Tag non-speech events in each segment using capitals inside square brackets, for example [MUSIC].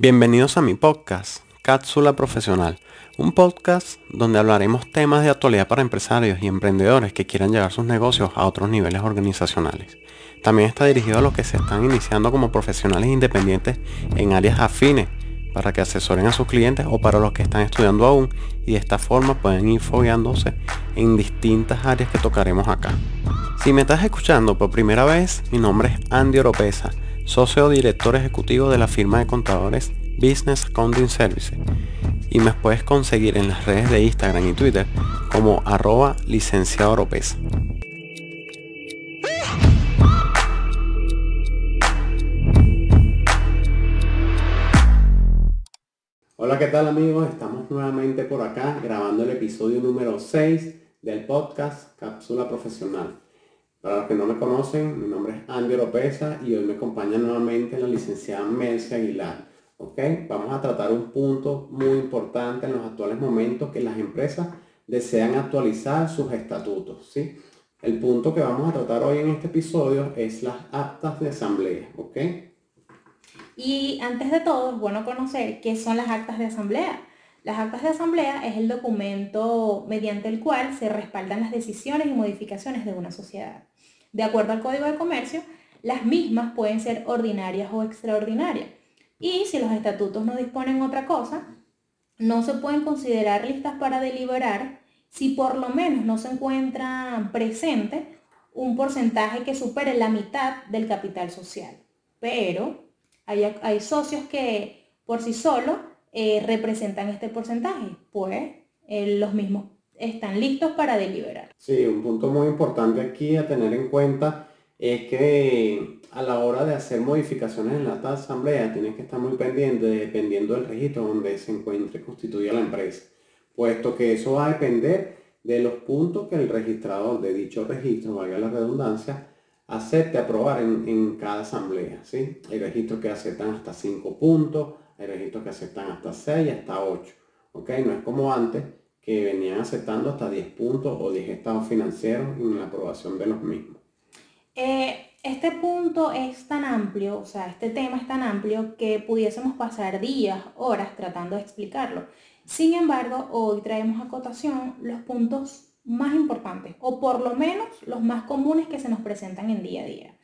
Bienvenidos a mi podcast, Cápsula Profesional, un podcast donde hablaremos temas de actualidad para empresarios y emprendedores que quieran llevar sus negocios a otros niveles organizacionales. También está dirigido a los que se están iniciando como profesionales independientes en áreas afines para que asesoren a sus clientes o para los que están estudiando aún y de esta forma pueden ir fogueándose en distintas áreas que tocaremos acá. Si me estás escuchando por primera vez, mi nombre es Andy Oropesa socio director ejecutivo de la firma de contadores Business Accounting Services y me puedes conseguir en las redes de Instagram y Twitter como arroba licenciado Oropesa. Hola, ¿qué tal amigos? Estamos nuevamente por acá grabando el episodio número 6 del podcast Cápsula Profesional. Para los que no me conocen, mi nombre es Andy Oropesa y hoy me acompaña nuevamente la licenciada Mercia Aguilar. ¿ok? Vamos a tratar un punto muy importante en los actuales momentos que las empresas desean actualizar sus estatutos. ¿sí? El punto que vamos a tratar hoy en este episodio es las actas de asamblea. ¿ok? Y antes de todo, es bueno conocer qué son las actas de asamblea. Las actas de asamblea es el documento mediante el cual se respaldan las decisiones y modificaciones de una sociedad. De acuerdo al Código de Comercio, las mismas pueden ser ordinarias o extraordinarias. Y si los estatutos no disponen otra cosa, no se pueden considerar listas para deliberar si por lo menos no se encuentra presente un porcentaje que supere la mitad del capital social. Pero hay, socios que por sí solos eh, representan este porcentaje, pues eh, los mismos están listos para deliberar. Sí, un punto muy importante aquí a tener en cuenta es que a la hora de hacer modificaciones en la asamblea tienes que estar muy pendiente dependiendo del registro donde se encuentre constituida la empresa, puesto que eso va a depender de los puntos que el registrador de dicho registro, valga la redundancia, acepte aprobar en, en cada asamblea. ¿sí? Hay registros que aceptan hasta 5 puntos, hay registros que aceptan hasta 6, hasta 8. ¿ok? No es como antes, que venían aceptando hasta 10 puntos o 10 estados financieros en la aprobación de los mismos. Eh, este punto es tan amplio, o sea, este tema es tan amplio que pudiésemos pasar días, horas tratando de explicarlo. Sin embargo, hoy traemos a cotación los puntos más importantes, o por lo menos los más comunes que se nos presentan en día a día.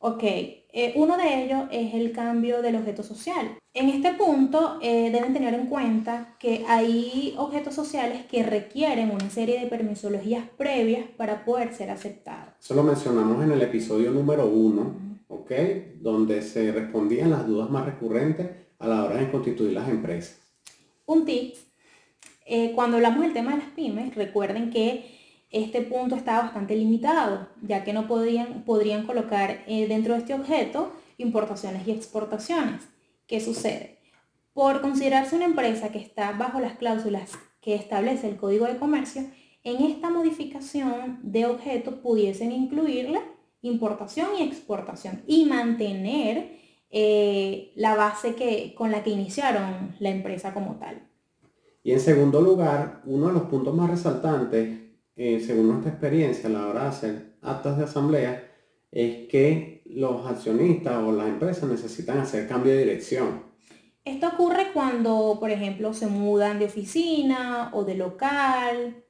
Ok, eh, uno de ellos es el cambio del objeto social. En este punto eh, deben tener en cuenta que hay objetos sociales que requieren una serie de permisologías previas para poder ser aceptados. Eso lo mencionamos en el episodio número uno, ¿ok? Donde se respondían las dudas más recurrentes a la hora de constituir las empresas. Un tip, eh, cuando hablamos del tema de las pymes, recuerden que este punto está bastante limitado, ya que no podrían, podrían colocar eh, dentro de este objeto importaciones y exportaciones. ¿Qué sucede? Por considerarse una empresa que está bajo las cláusulas que establece el Código de Comercio, en esta modificación de objeto pudiesen incluirle importación y exportación y mantener eh, la base que, con la que iniciaron la empresa como tal. Y en segundo lugar, uno de los puntos más resaltantes eh, según nuestra experiencia a la hora de hacer actas de asamblea, es que los accionistas o las empresas necesitan hacer cambio de dirección. Esto ocurre cuando, por ejemplo, se mudan de oficina o de local,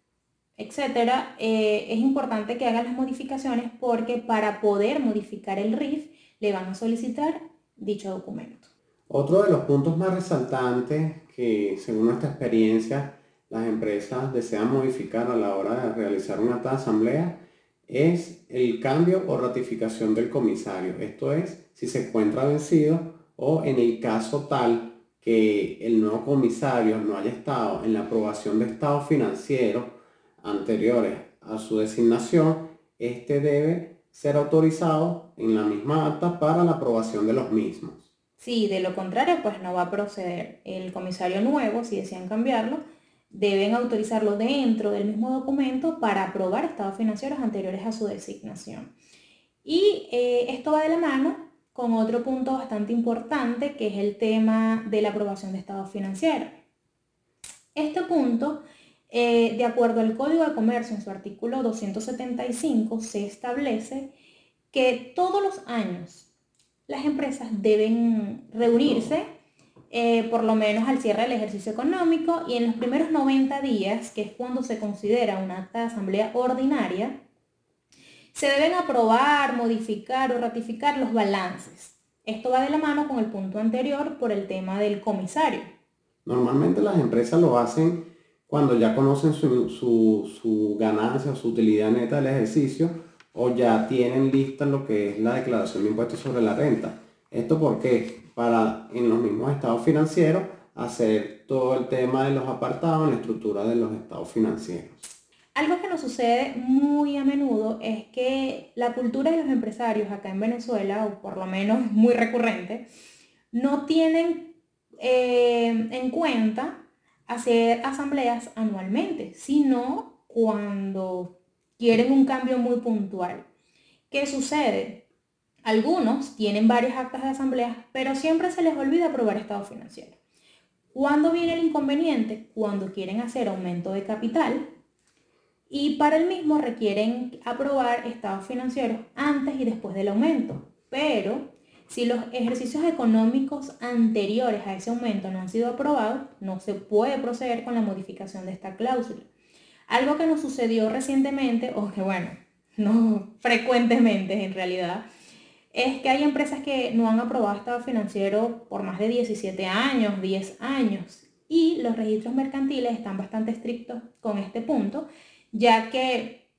etc. Eh, es importante que hagan las modificaciones porque para poder modificar el RIF le van a solicitar dicho documento. Otro de los puntos más resaltantes que según nuestra experiencia las empresas desean modificar a la hora de realizar una asamblea es el cambio o ratificación del comisario. Esto es, si se encuentra vencido o en el caso tal que el nuevo comisario no haya estado en la aprobación de estados financieros anteriores a su designación, este debe ser autorizado en la misma acta para la aprobación de los mismos. Si de lo contrario, pues no va a proceder. El comisario nuevo, si desean cambiarlo, deben autorizarlo dentro del mismo documento para aprobar estados financieros anteriores a su designación. Y eh, esto va de la mano con otro punto bastante importante que es el tema de la aprobación de estados financieros. Este punto, eh, de acuerdo al Código de Comercio en su artículo 275, se establece que todos los años las empresas deben reunirse eh, por lo menos al cierre del ejercicio económico y en los primeros 90 días, que es cuando se considera una acta de asamblea ordinaria, se deben aprobar, modificar o ratificar los balances. Esto va de la mano con el punto anterior por el tema del comisario. Normalmente las empresas lo hacen cuando ya conocen su, su, ganancia o su utilidad neta del ejercicio o ya tienen lista lo que es la declaración de impuestos sobre la renta. ¿Esto porque Para en los mismos estados financieros hacer todo el tema de los apartados en la estructura de los estados financieros. Algo que nos sucede muy a menudo es que la cultura de los empresarios acá en Venezuela, o por lo menos muy recurrente, no tienen eh, en cuenta hacer asambleas anualmente, sino cuando quieren un cambio muy puntual. ¿Qué sucede? Algunos tienen varias actas de asamblea, pero siempre se les olvida aprobar estado financiero. ¿Cuándo viene el inconveniente? Cuando quieren hacer aumento de capital y para el mismo requieren aprobar estados financieros antes y después del aumento. Pero si los ejercicios económicos anteriores a ese aumento no han sido aprobados, no se puede proceder con la modificación de esta cláusula. Algo que nos sucedió recientemente, o que bueno, no [LAUGHS] frecuentemente en realidad, es que hay empresas que no han aprobado estado financiero por más de 17 años, 10 años, y los registros mercantiles están bastante estrictos con este punto ya que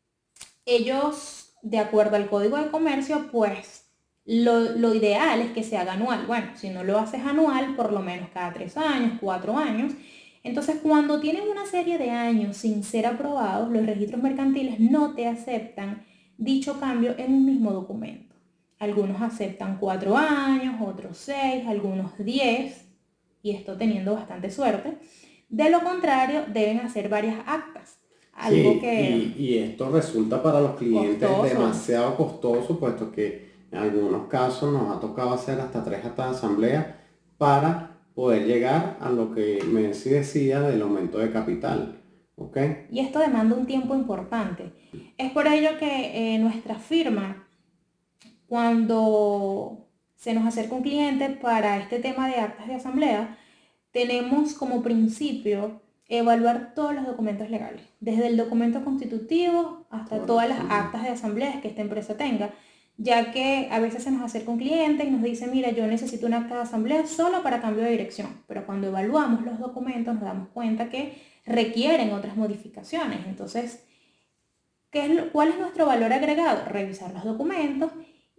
ellos, de acuerdo al código de comercio, pues lo, ideal es que se haga anual. Bueno, si no lo haces anual, por lo menos cada tres años, cuatro años. Entonces, cuando tienen una serie de años sin ser aprobados, los registros mercantiles no te aceptan dicho cambio en un mismo documento. Algunos aceptan cuatro años, otros seis, algunos diez, y esto teniendo bastante suerte. De lo contrario, deben hacer varias actas y, esto resulta para los clientes demasiado costoso, puesto que en algunos casos nos ha tocado hacer hasta tres actas de asamblea para poder llegar a lo que me decía del aumento de capital. ¿Okay? Y esto demanda un tiempo importante. Es por ello que eh, nuestra firma, cuando se nos acerca un cliente para este tema de actas de asamblea, tenemos como principio evaluar todos los documentos legales, desde el documento constitutivo hasta todas las actas de asambleas que esta empresa tenga, ya que a veces se nos acerca un cliente y nos dice, mira, yo necesito una acta de asamblea solo para cambio de dirección, pero cuando evaluamos los documentos nos damos cuenta que requieren otras modificaciones. Entonces, ¿qué es ¿cuál es nuestro valor agregado? Revisar los documentos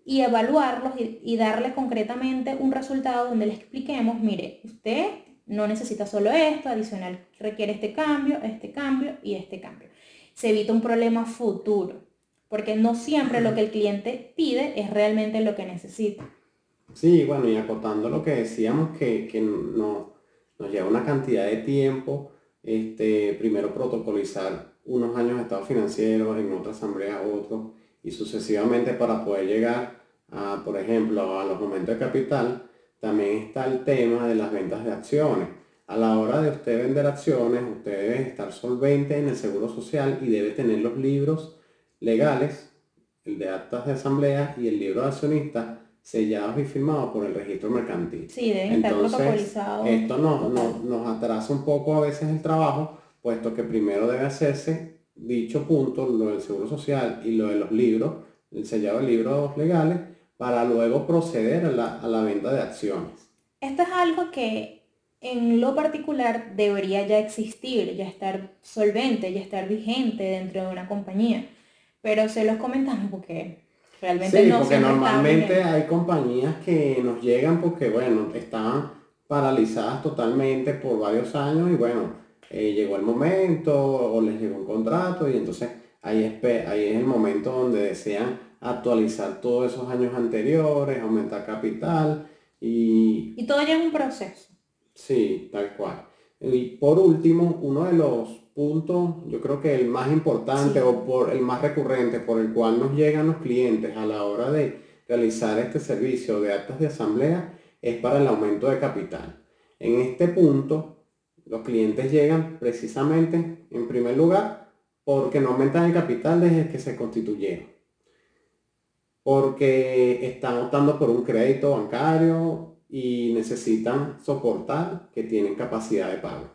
y evaluarlos y, y darle concretamente un resultado donde le expliquemos, mire, usted no necesita solo esto, adicional requiere este cambio, este cambio y este cambio. Se evita un problema futuro, porque no siempre lo que el cliente pide es realmente lo que necesita. Sí, bueno, y acotando lo que decíamos, que, que no, nos lleva una cantidad de tiempo, este, primero protocolizar unos años de estado financiero, en otra asamblea otros, y sucesivamente para poder llegar a, por ejemplo, a los momentos de capital, también está el tema de las ventas de acciones. A la hora de usted vender acciones, usted debe estar solvente en el seguro social y debe tener los libros legales, el de actas de asamblea y el libro de accionistas sellados y firmados por el registro mercantil. Sí, deben estar protocolizados. Esto nos atrasa un poco a veces el trabajo, puesto que primero debe hacerse dicho punto, lo del seguro social y lo de los libros, el sellado de libros legales, para luego proceder a la, venta de acciones. Esto es algo que en lo particular debería ya existir, ya estar solvente, ya estar vigente dentro de una compañía. Pero se los comentamos porque realmente sí, porque normalmente hay compañías que nos llegan porque, bueno, estaban paralizadas totalmente por varios años y bueno, eh, llegó el momento o les llegó un contrato y entonces ahí es, ahí es el momento donde desean actualizar todos esos años anteriores, aumentar capital y... Y todo ya es un proceso. Sí, tal cual. Y por último, uno de los puntos, yo creo que el más importante o por el más recurrente por el cual nos llegan los clientes a la hora de realizar este servicio de actas de asamblea es para el aumento de capital. En este punto, los clientes llegan precisamente, en primer lugar, porque no aumentan el capital desde que se constituyeron porque están optando por un crédito bancario y necesitan soportar que tienen capacidad de pago.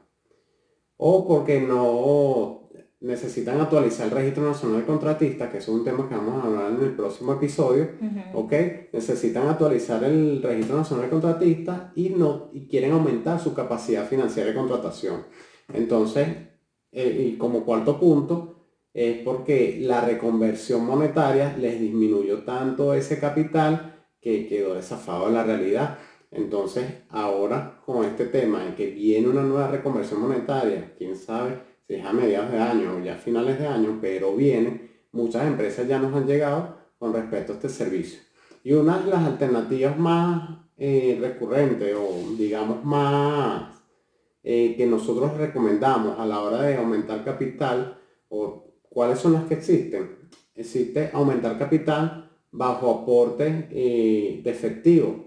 O porque no necesitan actualizar el Registro Nacional de Contratistas, que es un tema que vamos a hablar en el próximo episodio, ¿ok? Necesitan actualizar el Registro Nacional de Contratistas y, no, y quieren aumentar su capacidad financiera de contratación. Entonces, eh, y como cuarto punto, es porque la reconversión monetaria les disminuyó tanto ese capital que quedó desafado de la realidad. Entonces, ahora con este tema de que viene una nueva reconversión monetaria, quién sabe si es a mediados de año o ya a finales de año, pero viene, muchas empresas ya nos han llegado con respecto a este servicio. Y una de las alternativas más eh, recurrentes o digamos más eh, que nosotros recomendamos a la hora de aumentar capital o cuáles son las que existen. Existe aumentar capital bajo aporte eh, de efectivo.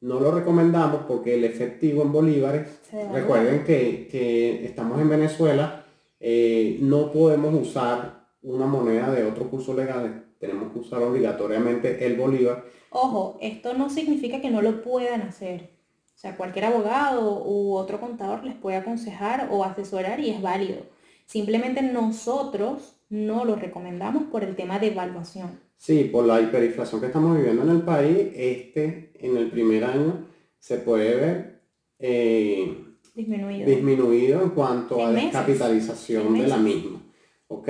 No lo recomendamos porque el efectivo en bolívares, recuerden que, que, estamos en Venezuela, eh, no podemos usar una moneda de otro curso legal, tenemos que usar obligatoriamente el bolívar. Ojo, esto no significa que no lo puedan hacer. O sea, cualquier abogado u otro contador les puede aconsejar o asesorar y es válido. Simplemente nosotros no lo recomendamos por el tema de evaluación. Sí, por la hiperinflación que estamos viviendo en el país, este en el primer año se puede ver eh, disminuido. en cuanto a descapitalización de la misma. ¿Ok?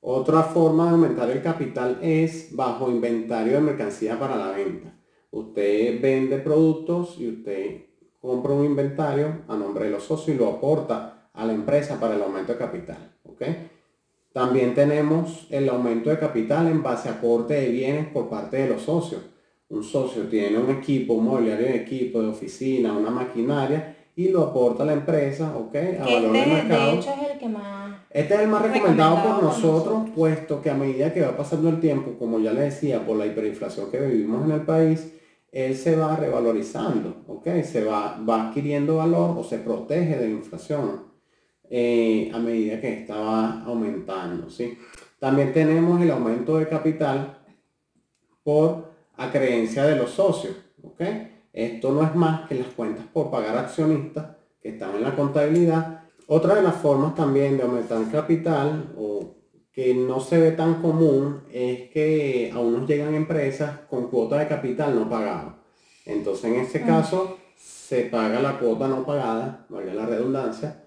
Otra forma de aumentar el capital es bajo inventario de mercancía para la venta. Usted vende productos y usted compra un inventario a nombre de los socios y lo aporta a la empresa para el aumento de capital. ¿ok? También tenemos el aumento de capital en base a aporte de bienes por parte de los socios. Un socio tiene un equipo, un mobiliario de equipo, de oficina, una maquinaria y lo aporta a la empresa, ¿ok? A valor de, mercado. De hecho es el que más... Este es el más recomendado, por nosotros, puesto que a medida que va pasando el tiempo, como ya le decía, por la hiperinflación que vivimos en el país, él se va revalorizando, ¿ok? Se va, va adquiriendo valor o se protege de la inflación. Eh, a medida que estaba aumentando. ¿sí? También tenemos el aumento de capital por acreencia de los socios. ¿okay? Esto no es más que las cuentas por pagar accionistas que están en la contabilidad. Otra de las formas también de aumentar capital o que no se ve tan común es que aún nos llegan empresas con cuota de capital no pagada. Entonces en este caso se paga la cuota no pagada, valga la redundancia,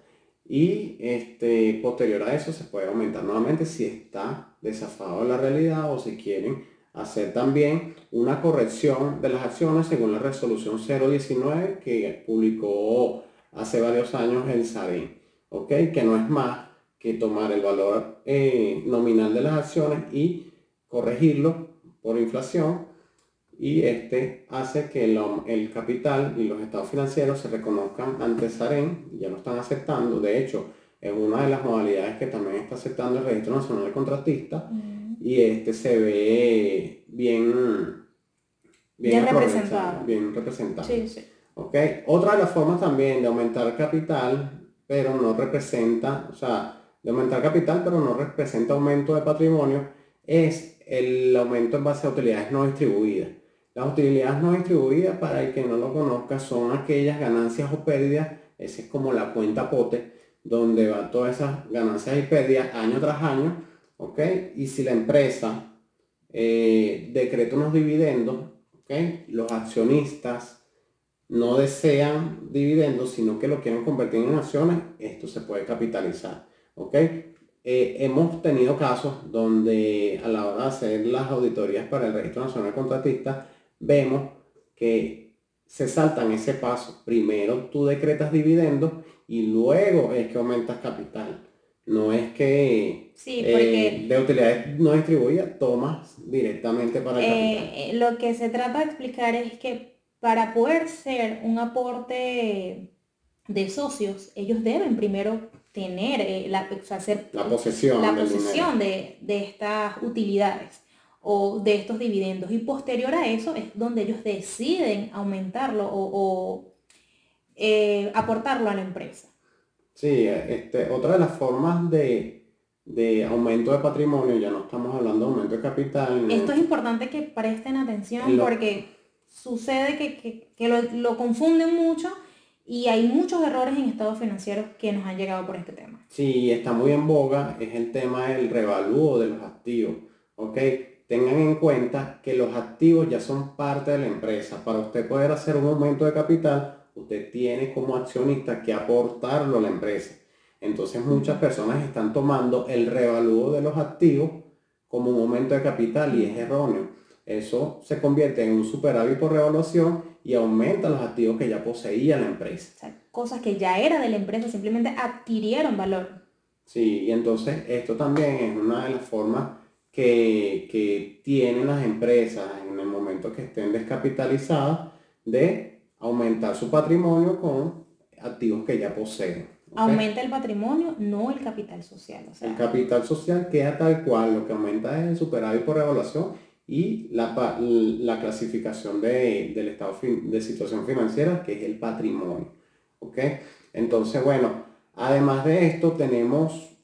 y este, posterior a eso se puede aumentar nuevamente si está desafado de la realidad o si quieren hacer también una corrección de las acciones según la resolución 019 que publicó hace varios años el SADIN, ¿ok? Que no es más que tomar el valor eh, nominal de las acciones y corregirlo por inflación y este hace que el, capital y los estados financieros se reconozcan ante SAREN, ya lo están aceptando, de hecho es una de las modalidades que también está aceptando el Registro Nacional de Contratistas y este se ve bien, bien, representado. Bien representado. ¿Okay? Otra de las formas también de aumentar capital, pero no representa, o sea, de aumentar capital, pero no representa aumento de patrimonio, es el aumento en base a utilidades no distribuidas. Las utilidades no distribuidas, para el que no lo conozca, son aquellas ganancias o pérdidas, esa es como la cuenta pote, donde van todas esas ganancias y pérdidas año tras año, ¿ok? Y si la empresa eh, decreta unos dividendos, ¿ok? Los accionistas no desean dividendos, sino que lo quieren convertir en acciones, esto se puede capitalizar, ¿ok? Eh, hemos tenido casos donde a la hora de hacer las auditorías para el Registro Nacional de Contratistas, vemos que se saltan ese paso. Primero tú decretas dividendos y luego es que aumentas capital. No es que eh, de utilidades no distribuidas tomas directamente para el eh, capital. Eh, lo que se trata de explicar es que para poder ser un aporte de socios, ellos deben primero tener la, la posesión, la posesión de, de estas utilidades o de estos dividendos. Y posterior a eso es donde ellos deciden aumentarlo o, eh, aportarlo a la empresa. Sí, este, otra de las formas de, aumento de patrimonio, ya no estamos hablando de aumento de capital. Esto es importante que presten atención porque sucede que, lo, lo, confunden mucho y hay muchos errores en estados financieros que nos han llegado por este tema. Sí, está muy en boga, es el tema del revalúo de los activos. ¿ok? Tengan en cuenta que los activos ya son parte de la empresa. Para usted poder hacer un aumento de capital, usted tiene como accionista que aportarlo a la empresa. Entonces muchas personas están tomando el revalúo de los activos como un aumento de capital y es erróneo. Eso se convierte en un superávit por revaluación y aumenta los activos que ya poseía la empresa. cosas que ya era de la empresa, simplemente adquirieron valor. Sí, y entonces esto también es una de las formas que, que tienen las empresas en el momento que estén descapitalizadas de aumentar su patrimonio con activos que ya poseen. Aumenta el patrimonio, no el capital social. el capital social queda tal cual, lo que aumenta es el superávit por revaluación y la, la clasificación de, del estado de situación financiera, que es el patrimonio. ¿ok? Entonces, bueno, además de esto tenemos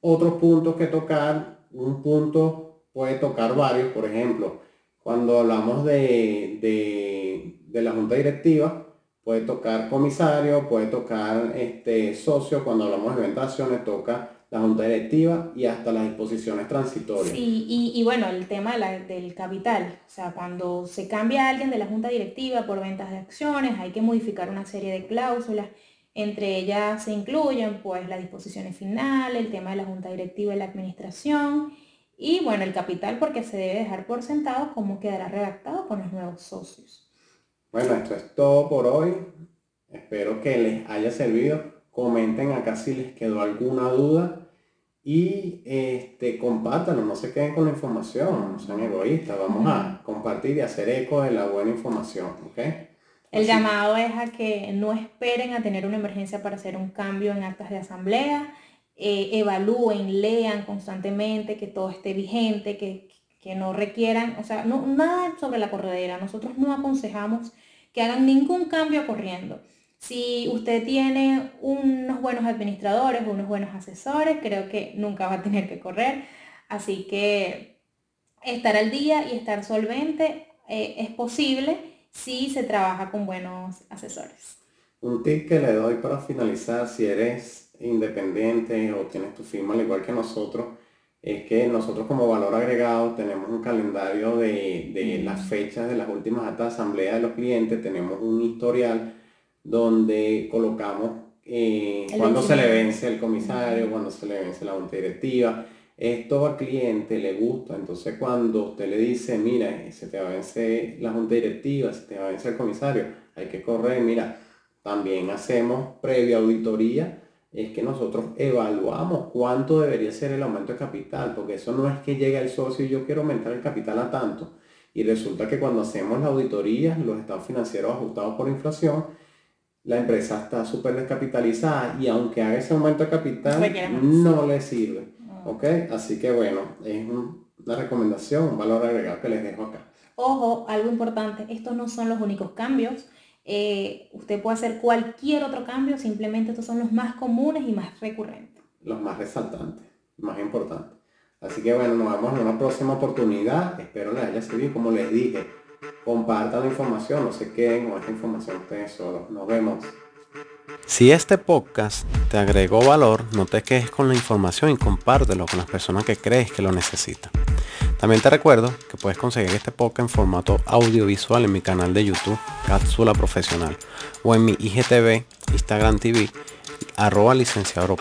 otros puntos que tocar. Un punto puede tocar varios, por ejemplo, cuando hablamos de, de, de la junta directiva, puede tocar comisario, puede tocar este, socio, cuando hablamos de venta de acciones toca la junta directiva y hasta las disposiciones transitorias. Sí, y, bueno, el tema del capital, o sea, cuando se cambia alguien de la junta directiva por ventas de acciones, hay que modificar una serie de cláusulas, entre ellas se incluyen pues las disposiciones finales, el tema de la junta directiva y la administración, y bueno, el capital porque se debe dejar por sentado cómo quedará redactado con los nuevos socios. Bueno, esto es todo por hoy. Espero que les haya servido. Comenten acá si les quedó alguna duda. Y este, compártanlo, no se queden con la información, no sean egoístas. Vamos a compartir y hacer eco de la buena información. ¿okay? El llamado es a que no esperen a tener una emergencia para hacer un cambio en actas de asamblea. Eh, evalúen, lean constantemente, que todo esté vigente, que, que no requieran, o sea, no, nada sobre la corredera. Nosotros no aconsejamos que hagan ningún cambio corriendo. Si usted tiene unos buenos administradores, unos buenos asesores, creo que nunca va a tener que correr. Así que estar al día y estar solvente eh, es posible si se trabaja con buenos asesores. Un tip que le doy para finalizar, si eres independiente o tienes tu firma al igual que nosotros, es que nosotros como valor agregado tenemos un calendario de, las fechas de las últimas actas de asamblea de los clientes, tenemos un historial donde colocamos eh, cuando se le vence el comisario, cuando se le vence la junta directiva. Esto al cliente le gusta, entonces cuando usted le dice, mira, se te va a vencer la junta directiva, se te va a vencer el comisario, hay que correr, mira, también hacemos previa auditoría es que nosotros evaluamos cuánto debería ser el aumento de capital, porque eso no es que llegue el socio y yo quiero aumentar el capital a tanto. Y resulta que cuando hacemos la auditoría, los estados financieros ajustados por inflación, la empresa está súper descapitalizada y aunque haga ese aumento de capital, no le sirve. Ah. ¿Ok? Así que bueno, es una recomendación, un valor agregado que les dejo acá. Ojo, algo importante, estos no son los únicos cambios eh, usted puede hacer cualquier otro cambio, simplemente estos son los más comunes y más recurrentes. Los más resaltantes, más importantes. Así que bueno, nos vemos en una próxima oportunidad. Espero les haya servido. Como les dije, compartan la información, no se queden con esta información ustedes solos. Nos vemos. Si este podcast te agregó valor, no te quedes con la información y compártelo con las personas que crees que lo necesitan. También te recuerdo que puedes conseguir este podcast en formato audiovisual en mi canal de YouTube, Cápsula Profesional, o en mi IGTV, Instagram TV, arroba licenciado.